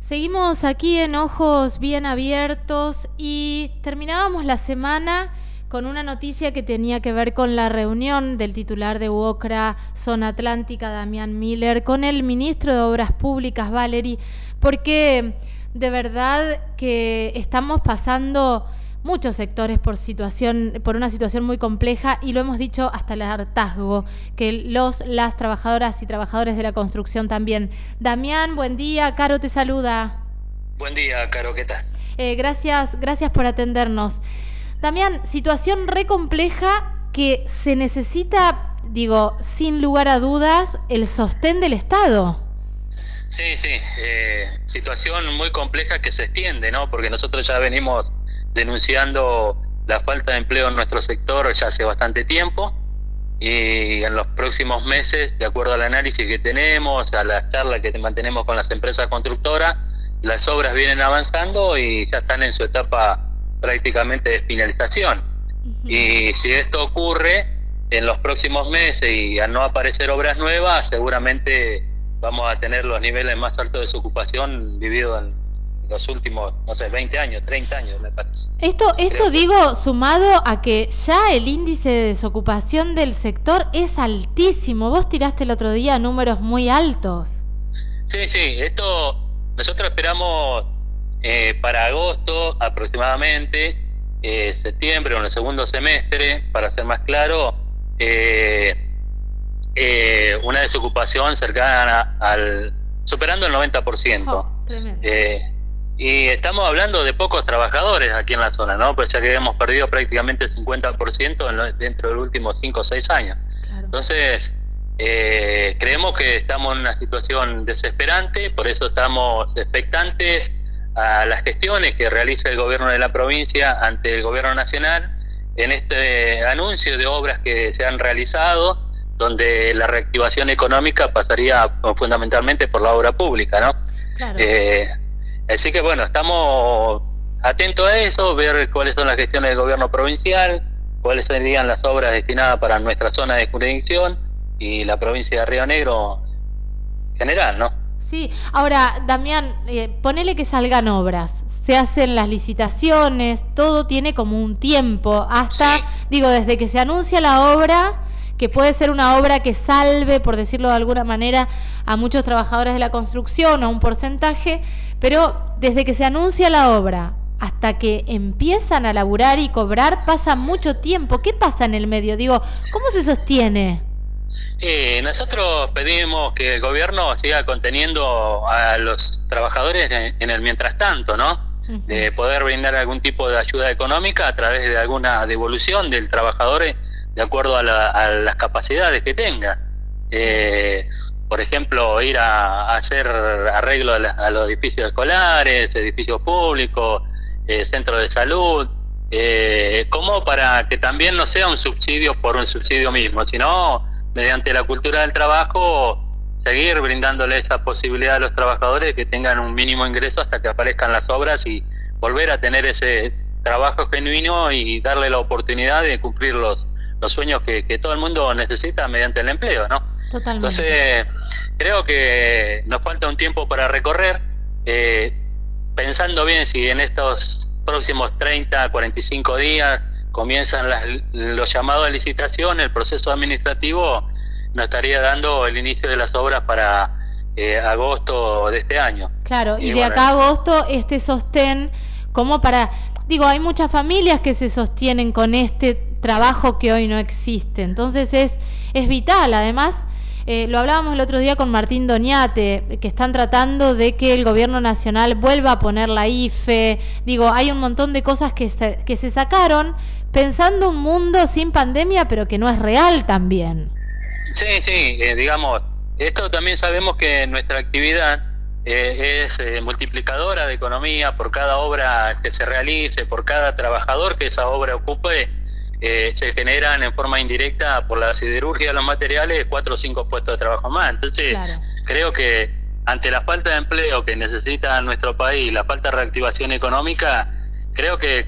Seguimos aquí en Ojos Bien Abiertos y terminábamos la semana con una noticia que tenía que ver con la reunión del titular de UOCRA Zona Atlántica, Damián Miller, con el ministro de Obras Públicas, Valery, porque de verdad que estamos pasando muchos sectores por situación por una situación muy compleja y lo hemos dicho hasta el hartazgo que los las trabajadoras y trabajadores de la construcción también. Damián, buen día, Caro te saluda. Buen día, Caro, ¿qué tal? Eh, gracias, gracias por atendernos. Damián, situación re compleja que se necesita, digo, sin lugar a dudas, el sostén del Estado. Sí, sí, eh, situación muy compleja que se extiende, ¿no? Porque nosotros ya venimos denunciando la falta de empleo en nuestro sector ya hace bastante tiempo y en los próximos meses, de acuerdo al análisis que tenemos, a la charla que mantenemos con las empresas constructoras, las obras vienen avanzando y ya están en su etapa prácticamente de finalización. Y si esto ocurre en los próximos meses y al no aparecer obras nuevas, seguramente vamos a tener los niveles más altos de desocupación vividos en los últimos, no sé, 20 años, 30 años, me parece. Esto, esto digo, sumado a que ya el índice de desocupación del sector es altísimo. Vos tiraste el otro día números muy altos. Sí, sí, esto nosotros esperamos eh, para agosto aproximadamente, eh, septiembre o en el segundo semestre, para ser más claro, eh, una desocupación cercana al, superando el 90%. Y estamos hablando de pocos trabajadores aquí en la zona, ¿no? Pues ya que hemos perdido prácticamente el 50% dentro de los últimos 5 o 6 años. Entonces, creemos que estamos en una situación desesperante, por eso estamos expectantes a las gestiones que realiza el gobierno de la provincia ante el gobierno nacional en este anuncio de obras que se han realizado, donde la reactivación económica pasaría fundamentalmente por la obra pública, ¿no? Eh, así que bueno, estamos atentos a eso, ver cuáles son las gestiones del gobierno provincial, cuáles serían las obras destinadas para nuestra zona de jurisdicción y la provincia de Río Negro en general, ¿no? Sí, ahora, Damián, eh, ponele que salgan obras, se hacen las licitaciones, todo tiene como un tiempo, hasta, digo, desde que se anuncia la obra, que puede ser una obra que salve, por decirlo de alguna manera, a muchos trabajadores de la construcción, a un porcentaje, pero desde que se anuncia la obra hasta que empiezan a laburar y cobrar pasa mucho tiempo. ¿Qué pasa en el medio? Digo, ¿cómo se sostiene? Eh, nosotros pedimos que el gobierno siga conteniendo a los trabajadores en, el mientras tanto, ¿no? De poder brindar algún tipo de ayuda económica a través de alguna devolución del trabajador de acuerdo a, las capacidades que tenga. Eh, por ejemplo, ir a, hacer arreglo a, los edificios escolares, edificios públicos, eh, centros de salud, eh, como para que también no sea un subsidio por un subsidio mismo, sino mediante la cultura del trabajo, seguir brindándole esa posibilidad a los trabajadores que tengan un mínimo ingreso hasta que aparezcan las obras y volver a tener ese trabajo genuino y darle la oportunidad de cumplir los, los sueños que, todo el mundo necesita mediante el empleo, ¿no? Totalmente. Entonces, creo que nos falta un tiempo para recorrer, eh, pensando bien si en estos próximos 30, 45 días comienzan los llamados a licitación, el proceso administrativo nos estaría dando el inicio de las obras para eh, agosto de este año. Claro, y, de acá a agosto este sostén, como para, digo, hay muchas familias que se sostienen con este trabajo que hoy no existe, entonces es, es vital, además eh, lo hablábamos el otro día con Martín Doñate, que están tratando de que el gobierno nacional vuelva a poner la IFE. Digo, hay un montón de cosas que se, que se sacaron pensando un mundo sin pandemia, pero que no es real también. Sí, sí, eh, digamos, esto también sabemos que nuestra actividad eh, es multiplicadora de economía por cada obra que se realice, por cada trabajador que esa obra ocupe eh, se generan en forma indirecta por la siderurgia de los materiales cuatro o cinco puestos de trabajo más. Entonces, creo que ante la falta de empleo que necesita nuestro país, la falta de reactivación económica, creo que,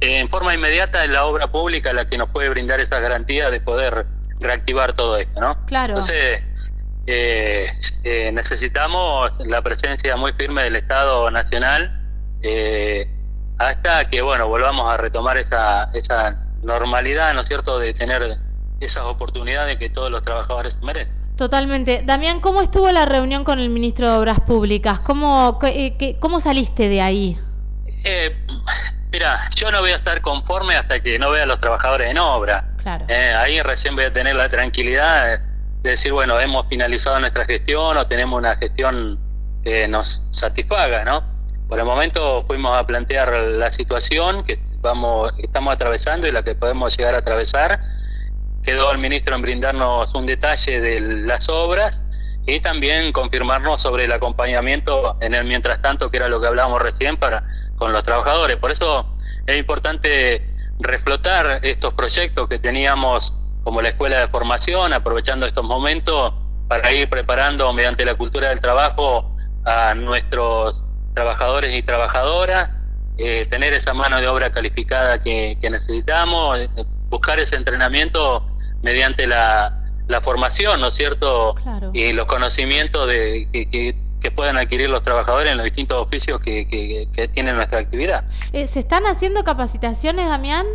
en forma inmediata es la obra pública la que nos puede brindar esa garantía de poder reactivar todo esto, ¿no? Claro. Entonces, eh, eh, necesitamos la presencia muy firme del Estado Nacional eh, hasta que, bueno, volvamos a retomar esa, esa normalidad, ¿no es cierto?, de tener esas oportunidades que todos los trabajadores merecen. Totalmente. Damián, ¿cómo estuvo la reunión con el ministro de Obras Públicas? ¿Cómo, cómo saliste de ahí? Eh, mira, yo no voy a estar conforme hasta que no vea a los trabajadores en obra. Claro. Eh, ahí recién voy a tener la tranquilidad de decir, bueno, hemos finalizado nuestra gestión o tenemos una gestión que nos satisfaga, ¿no? Por el momento fuimos a plantear la situación que vamos, estamos atravesando y la que podemos llegar a atravesar. Quedó el ministro en brindarnos un detalle de las obras y también confirmarnos sobre el acompañamiento en el mientras tanto, que era lo que hablábamos recién para con los trabajadores. Por eso es importante reflotar estos proyectos que teníamos como la escuela de formación, aprovechando estos momentos para ir preparando mediante la cultura del trabajo a nuestros trabajadores y trabajadoras, eh, tener esa mano de obra calificada que, necesitamos, eh, buscar ese entrenamiento mediante la, formación, ¿no es cierto? Y los conocimientos de, que, que, puedan adquirir los trabajadores en los distintos oficios que, que tienen nuestra actividad. Eh, ¿Se están haciendo capacitaciones, Damián?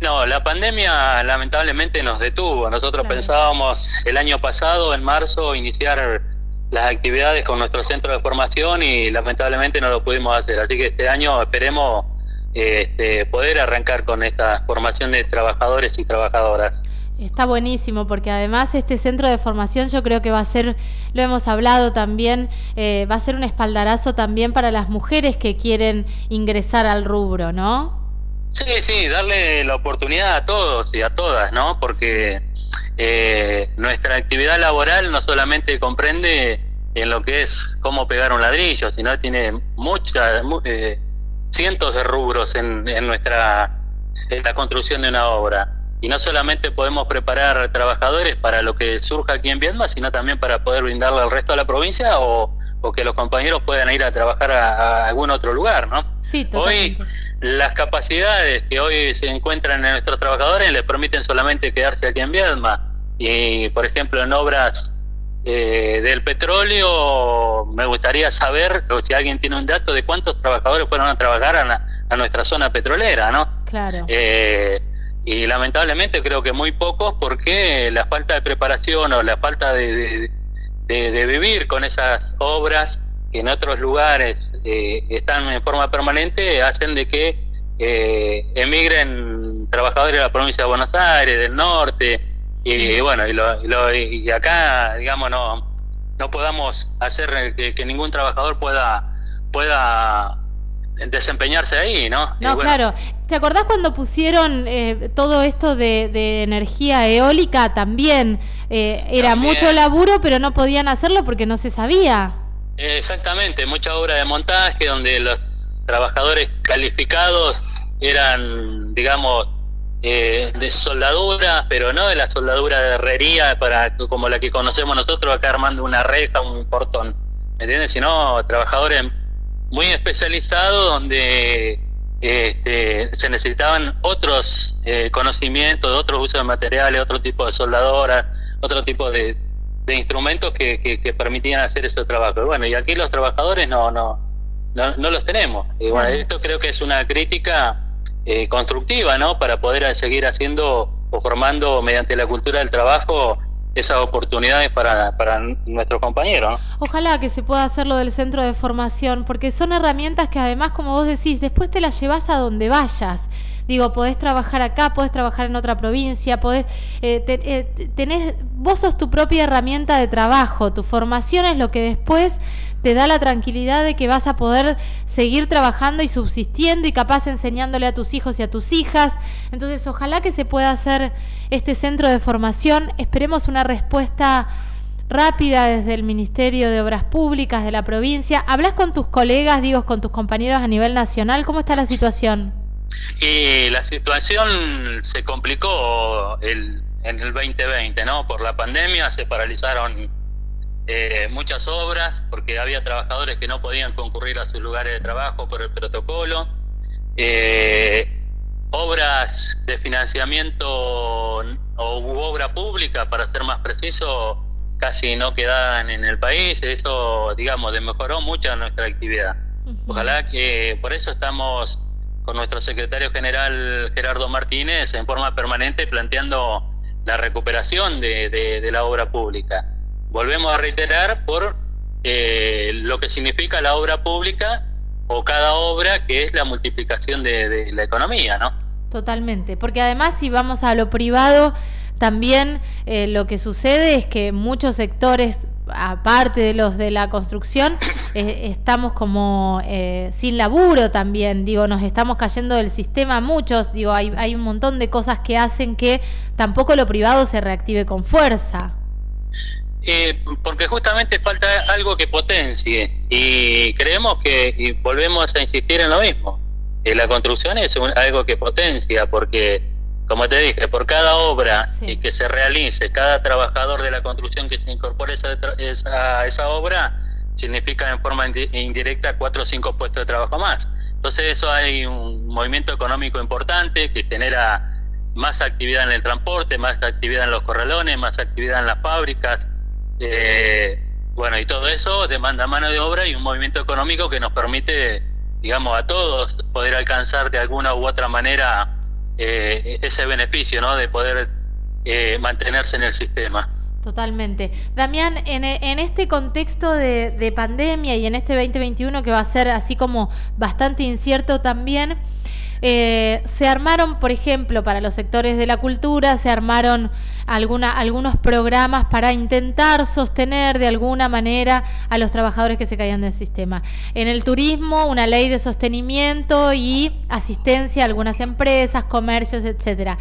No, la pandemia lamentablemente nos detuvo. Nosotros pensábamos el año pasado, en marzo, iniciar las actividades con nuestro centro de formación y lamentablemente no lo pudimos hacer. Así que este año esperemos este, poder arrancar con esta formación de trabajadores y trabajadoras. Está buenísimo porque además este centro de formación yo creo que va a ser, lo hemos hablado también, eh, va a ser un espaldarazo también para las mujeres que quieren ingresar al rubro, ¿no? Sí, sí, darle la oportunidad a todos y a todas, ¿no? Porque eh, nuestra actividad laboral no solamente comprende en lo que es cómo pegar un ladrillo, sino tiene muchas, eh, cientos de rubros en, nuestra en la construcción de una obra. Y no solamente podemos preparar trabajadores para lo que surja aquí en Viedma, sino también para poder brindarle al resto de la provincia o, que los compañeros puedan ir a trabajar a, algún otro lugar, ¿no? Sí, Hoy las capacidades que hoy se encuentran en nuestros trabajadores les permiten solamente quedarse aquí en Viedma. Y, por ejemplo, en obras eh, del petróleo, me gustaría saber, o si alguien tiene un dato, de cuántos trabajadores fueron a trabajar a, nuestra zona petrolera, ¿no? Claro. Eh, y lamentablemente creo que muy pocos porque la falta de preparación o la falta de, de vivir con esas obras que en otros lugares eh, están en forma permanente hacen de que eh, emigren trabajadores de la provincia de Buenos Aires, del norte, y, bueno, y, lo, y, acá, digamos, no, no podamos hacer que, ningún trabajador pueda, pueda desempeñarse ahí, ¿no? No, claro. ¿Te acordás cuando pusieron eh, todo esto de, energía eólica también? era mucho laburo, pero no podían hacerlo porque no se sabía. Exactamente, mucha obra de montaje donde los trabajadores calificados eran, digamos, eh, de soldadura, pero no de la soldadura de herrería para como la que conocemos nosotros acá armando una reja, un portón, ¿me entiendes? Sino trabajadores muy especializados donde este, se necesitaban otros eh, conocimientos, otros usos de materiales, otro tipo de soldadoras, otro tipo de, de instrumentos que, que, permitían hacer ese trabajo. Bueno, y aquí los trabajadores no, no, no, los tenemos. Y bueno, esto creo que es una crítica eh, constructiva, ¿no? Para poder seguir haciendo o formando mediante la cultura del trabajo esas oportunidades para, para nuestros compañeros. Ojalá que se pueda hacer lo del centro de formación, porque son herramientas que además, como vos decís, después te las llevas a donde vayas. Digo, podés trabajar acá, podés trabajar en otra provincia, podés eh, eh, tener, vos sos tu propia herramienta de trabajo, tu formación es lo que después te da la tranquilidad de que vas a poder seguir trabajando y subsistiendo y capaz enseñándole a tus hijos y a tus hijas. Entonces, ojalá que se pueda hacer este centro de formación. Esperemos una respuesta rápida desde el Ministerio de Obras Públicas de la provincia. ¿Hablas con tus colegas, digo, con tus compañeros a nivel nacional? ¿Cómo está la situación? Y la situación se complicó el, en el 2020, ¿no? Por la pandemia se paralizaron eh, muchas obras porque había trabajadores que no podían concurrir a sus lugares de trabajo por el protocolo. Eh, obras de financiamiento o obra pública, para ser más preciso, casi no quedan en el país. Eso, digamos, mejoró mucho nuestra actividad. Ojalá que por eso estamos con nuestro secretario general Gerardo Martínez en forma permanente planteando la recuperación de, la obra pública. Volvemos a reiterar por eh, lo que significa la obra pública o cada obra, que es la multiplicación de, la economía, ¿no? Totalmente, porque además si vamos a lo privado, también eh, lo que sucede es que muchos sectores aparte de los de la construcción, eh, estamos como eh, sin laburo también, digo, nos estamos cayendo del sistema muchos, digo, hay, hay un montón de cosas que hacen que tampoco lo privado se reactive con fuerza. Eh, porque justamente falta algo que potencie y creemos que, y volvemos a insistir en lo mismo, que la construcción es algo que potencia, porque como te dije, por cada obra que se realice, cada trabajador de la construcción que se incorpore a esa, obra, significa en forma indirecta cuatro o cinco puestos de trabajo más. Entonces eso hay un movimiento económico importante que genera más actividad en el transporte, más actividad en los corralones, más actividad en las fábricas. Eh, bueno, y todo eso demanda mano de obra y un movimiento económico que nos permite, digamos, a todos poder alcanzar de alguna u otra manera eh, ese beneficio ¿no? de poder eh, mantenerse en el sistema. Totalmente. Damián, en, en este contexto de, de, pandemia y en este 2021 que va a ser así como bastante incierto también, eh, se armaron, por ejemplo, para los sectores de la cultura, se armaron alguna, algunos programas para intentar sostener de alguna manera a los trabajadores que se caían del sistema. En el turismo, una ley de sostenimiento y asistencia a algunas empresas, comercios, etcétera.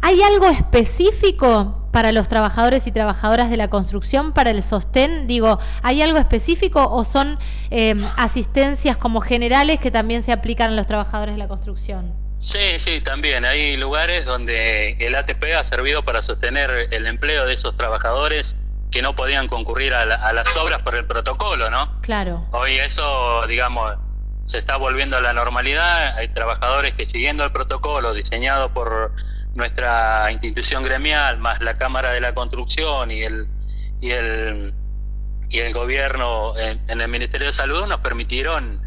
¿Hay algo específico para los trabajadores y trabajadoras de la construcción, para el sostén? Digo, ¿hay algo específico o son em, asistencias como generales que también se aplican a los trabajadores de la construcción? Sí, sí, también. Hay lugares donde el ATP ha servido para sostener el empleo de esos trabajadores que no podían concurrir a, a las obras por el protocolo, ¿no? Claro. Hoy eso, digamos, se está volviendo a la normalidad. Hay trabajadores que siguiendo el protocolo diseñado por nuestra institución gremial, más la Cámara de la Construcción y el, y el, y el gobierno en, el Ministerio de Salud nos permitieron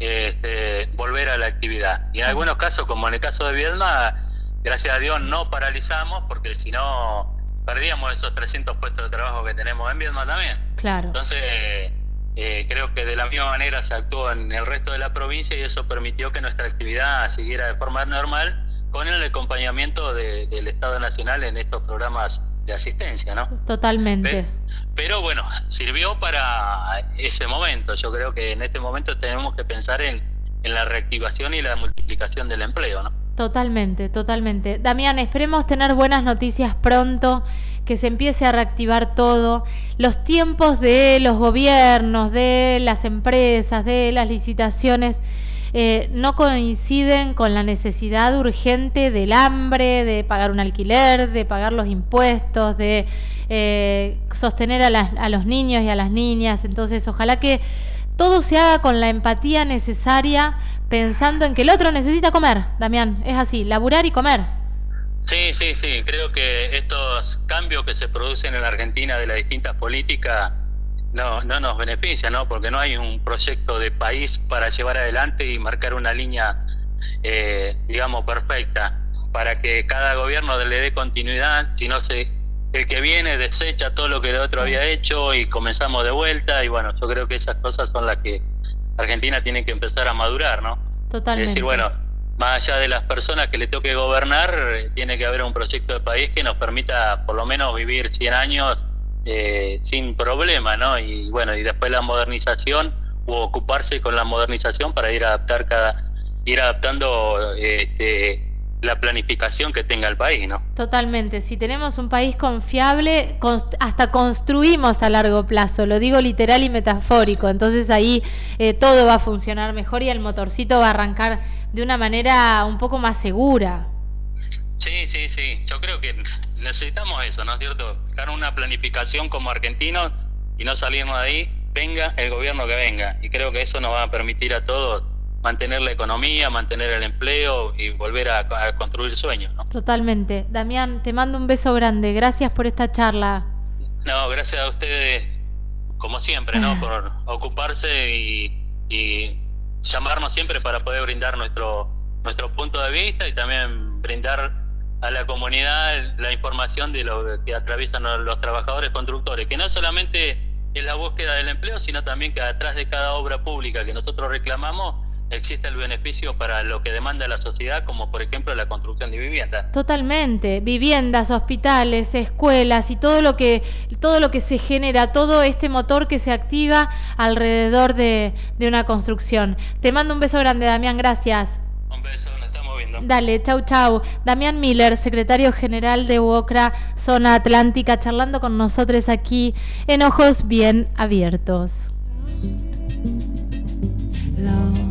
este, volver a la actividad. Y en algunos casos, como en el caso de Viedma, gracias a Dios no paralizamos, porque si no perdíamos esos 300 puestos de trabajo que tenemos en Viedma también. Claro. Entonces, eh, creo que de la misma manera se actuó en el resto de la provincia y eso permitió que nuestra actividad siguiera de forma normal con el acompañamiento del Estado Nacional en estos programas de asistencia, ¿no? Totalmente. Pero, bueno, sirvió para ese momento. Yo creo que en este momento tenemos que pensar en, en la reactivación y la multiplicación del empleo, ¿no? Totalmente, totalmente. Damián, esperemos tener buenas noticias pronto, que se empiece a reactivar todo. Los tiempos de los gobiernos, de las empresas, de las licitaciones eh, no coinciden con la necesidad urgente del hambre, de pagar un alquiler, de pagar los impuestos, de eh, sostener a, los niños y a las niñas. Entonces, ojalá que todo se haga con la empatía necesaria, pensando en que el otro necesita comer, Damián. Es así, laburar y comer. Sí, sí, sí. Creo que estos cambios que se producen en la Argentina de las distintas políticas no, no nos beneficia, ¿no? Porque no hay un proyecto de país para llevar adelante y marcar una línea, eh, digamos, perfecta para que cada gobierno le dé continuidad, si no se el que viene desecha todo lo que el otro había hecho y comenzamos de vuelta y bueno, yo creo que esas cosas son las que Argentina tiene que empezar a madurar, ¿no? Totalmente. Es decir, bueno, más allá de las personas que le toque gobernar, eh, tiene que haber un proyecto de país que nos permita por lo menos vivir 100 años eh, sin problema, ¿no? Y bueno, y después la modernización o ocuparse con la modernización para ir adaptar cada, ir adaptando este, la planificación que tenga el país, ¿no? Totalmente. Si tenemos un país confiable, hasta construimos a largo plazo, lo digo literal y metafórico. Entonces ahí eh, todo va a funcionar mejor y el motorcito va a arrancar de una manera un poco más segura. Sí, sí, sí. Yo creo que necesitamos eso, ¿no es cierto? Dejar una planificación como argentinos y no salirnos de ahí, venga el gobierno que venga. Y creo que eso nos va a permitir a todos mantener la economía, mantener el empleo y volver a, construir sueños. Totalmente. Damián, te mando un beso grande. Gracias por esta charla. No, gracias a ustedes, como siempre, ¿no? por ocuparse y, y llamarnos siempre para poder brindar nuestro, nuestro punto de vista y también brindar a la comunidad la información de lo que atraviesan los trabajadores constructores, que no solamente es la búsqueda del empleo, sino también que atrás de cada obra pública que nosotros reclamamos existe el beneficio para lo que demanda la sociedad, como por ejemplo la construcción de viviendas. Totalmente, viviendas, hospitales, escuelas y todo lo que todo lo que se genera, todo este motor que se activa alrededor de, de una construcción. Te mando un beso grande, Damián, gracias. Un beso, nos estamos viendo. Dale, chau, chau. Damián Miller, secretario general de UOCRA, Zona Atlántica, charlando con nosotros aquí en Ojos Bien Abiertos. Love.